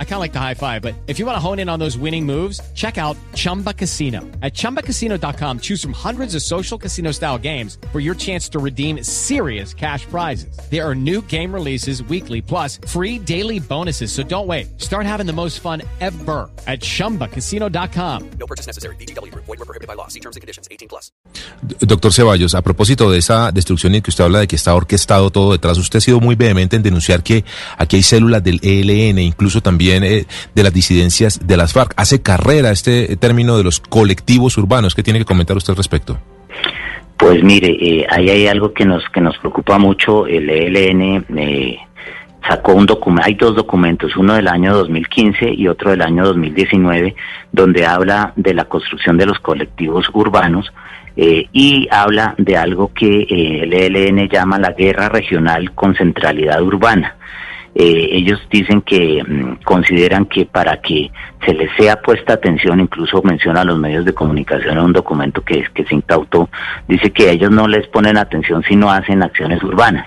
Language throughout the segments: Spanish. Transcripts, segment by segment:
I kind of like the high five, but if you want to hone in on those winning moves, check out Chumba Casino. At ChumbaCasino.com, choose from hundreds of social casino style games for your chance to redeem serious cash prizes. There are new game releases weekly, plus free daily bonuses. So don't wait. Start having the most fun ever at ChumbaCasino.com. No purchase necessary. BGW. Void were prohibited by law. See terms and conditions. 18 plus. Doctor Ceballos, a propósito de esa destrucción y que usted habla de que está orquestado todo detrás, usted ha sido muy vehemente en denunciar que aquí hay células del ELN, incluso también eh, de las disidencias de las FARC. Hace carrera este término de los colectivos urbanos. ¿Qué tiene que comentar usted al respecto? Pues mire, eh, ahí hay algo que nos que nos preocupa mucho. El ELN eh, sacó un documento, hay dos documentos, uno del año 2015 y otro del año 2019, donde habla de la construcción de los colectivos urbanos eh, y habla de algo que eh, el ELN llama la guerra regional con centralidad urbana. Eh, ellos dicen que mm, consideran que para que se les sea puesta atención, incluso menciona a los medios de comunicación en un documento que, que se incautó, dice que ellos no les ponen atención si no hacen acciones urbanas.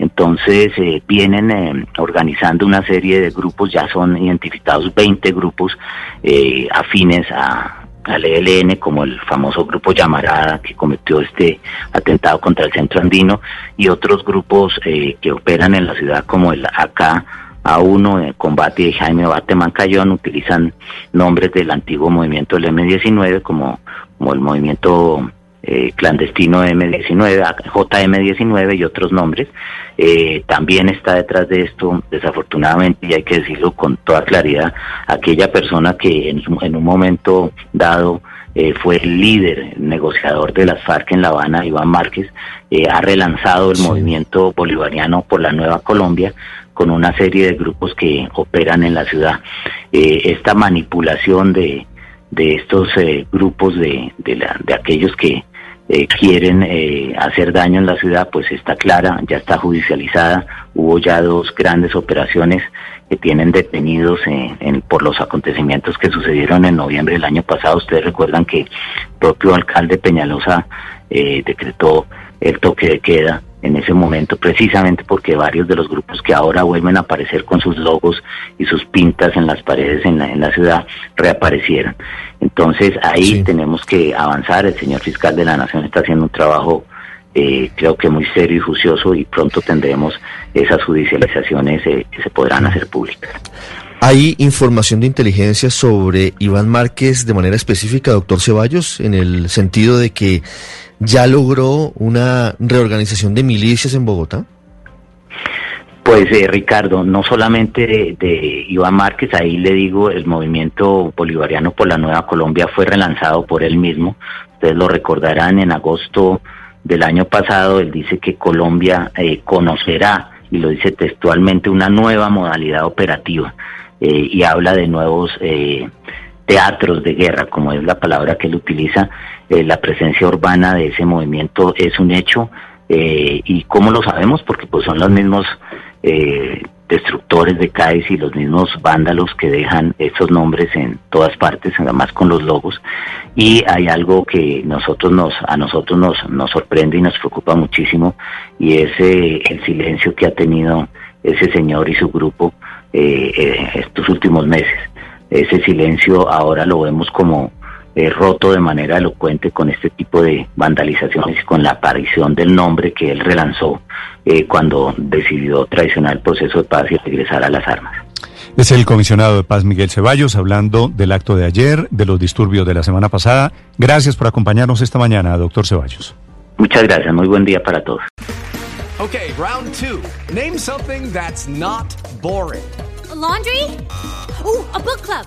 Entonces eh, vienen eh, organizando una serie de grupos, ya son identificados 20 grupos eh, afines a, al ELN, como el famoso grupo Llamarada que cometió este atentado contra el centro andino, y otros grupos que operan en la ciudad como el AK. A1, el combate de Jaime Bateman Cayón, utilizan nombres del antiguo movimiento del M19 como, como el movimiento eh, clandestino M19, JM19 y otros nombres, eh, también está detrás de esto, desafortunadamente, y hay que decirlo con toda claridad, aquella persona que en, en un momento dado eh, fue el líder, negociador de las FARC en La Habana, Iván Márquez, ha relanzado el movimiento bolivariano por la Nueva Colombia con una serie de grupos que operan en la ciudad. esta manipulación de, de estos grupos de, de, la, de aquellos que eh, quieren eh, hacer daño en la ciudad, pues está clara, ya está judicializada. Hubo ya dos grandes operaciones que tienen detenidos en, por los acontecimientos que sucedieron en noviembre del año pasado. Ustedes recuerdan que el propio alcalde Peñalosa eh, decretó el toque de queda en ese momento, precisamente porque varios de los grupos que ahora vuelven a aparecer con sus logos y sus pintas en las paredes en la, en la ciudad reaparecieron. Entonces ahí tenemos que avanzar. El señor fiscal de la Nación está haciendo un trabajo eh, creo que muy serio y juicioso y pronto tendremos esas judicializaciones eh, que se podrán hacer públicas. ¿Hay información de inteligencia sobre Iván Márquez de manera específica, doctor Ceballos, en el sentido de que ya logró una reorganización de milicias en Bogotá? Pues eh, Ricardo, no solamente de, Iván Márquez, ahí le digo, el movimiento bolivariano por la Nueva Colombia fue relanzado por él mismo. Ustedes lo recordarán en agosto del año pasado, él dice que Colombia eh, conocerá, y lo dice textualmente, una nueva modalidad operativa eh, y habla de nuevos teatros de guerra, como es la palabra que él utiliza, eh, la presencia urbana de ese movimiento es un hecho. Eh, ¿Y cómo lo sabemos? Porque pues son los mismos eh, destructores de CAIS y los mismos vándalos que dejan esos nombres en todas partes, además con los logos. Y hay algo que nosotros nos, a nosotros nos, nos sorprende y nos preocupa muchísimo, y es el silencio que ha tenido ese señor y su grupo estos últimos meses ese silencio ahora lo vemos como eh, roto de manera elocuente con este tipo de vandalizaciones y con la aparición del nombre que él relanzó eh, cuando decidió traicionar el proceso de paz y regresar a las armas. Es el comisionado de paz Miguel Ceballos hablando del acto de ayer, de los disturbios de la semana pasada. Gracias por acompañarnos esta mañana, doctor Ceballos. Muchas gracias, muy buen día para todos. Okay, round two. Name something that's not boring. laundry? Ooh, a book club.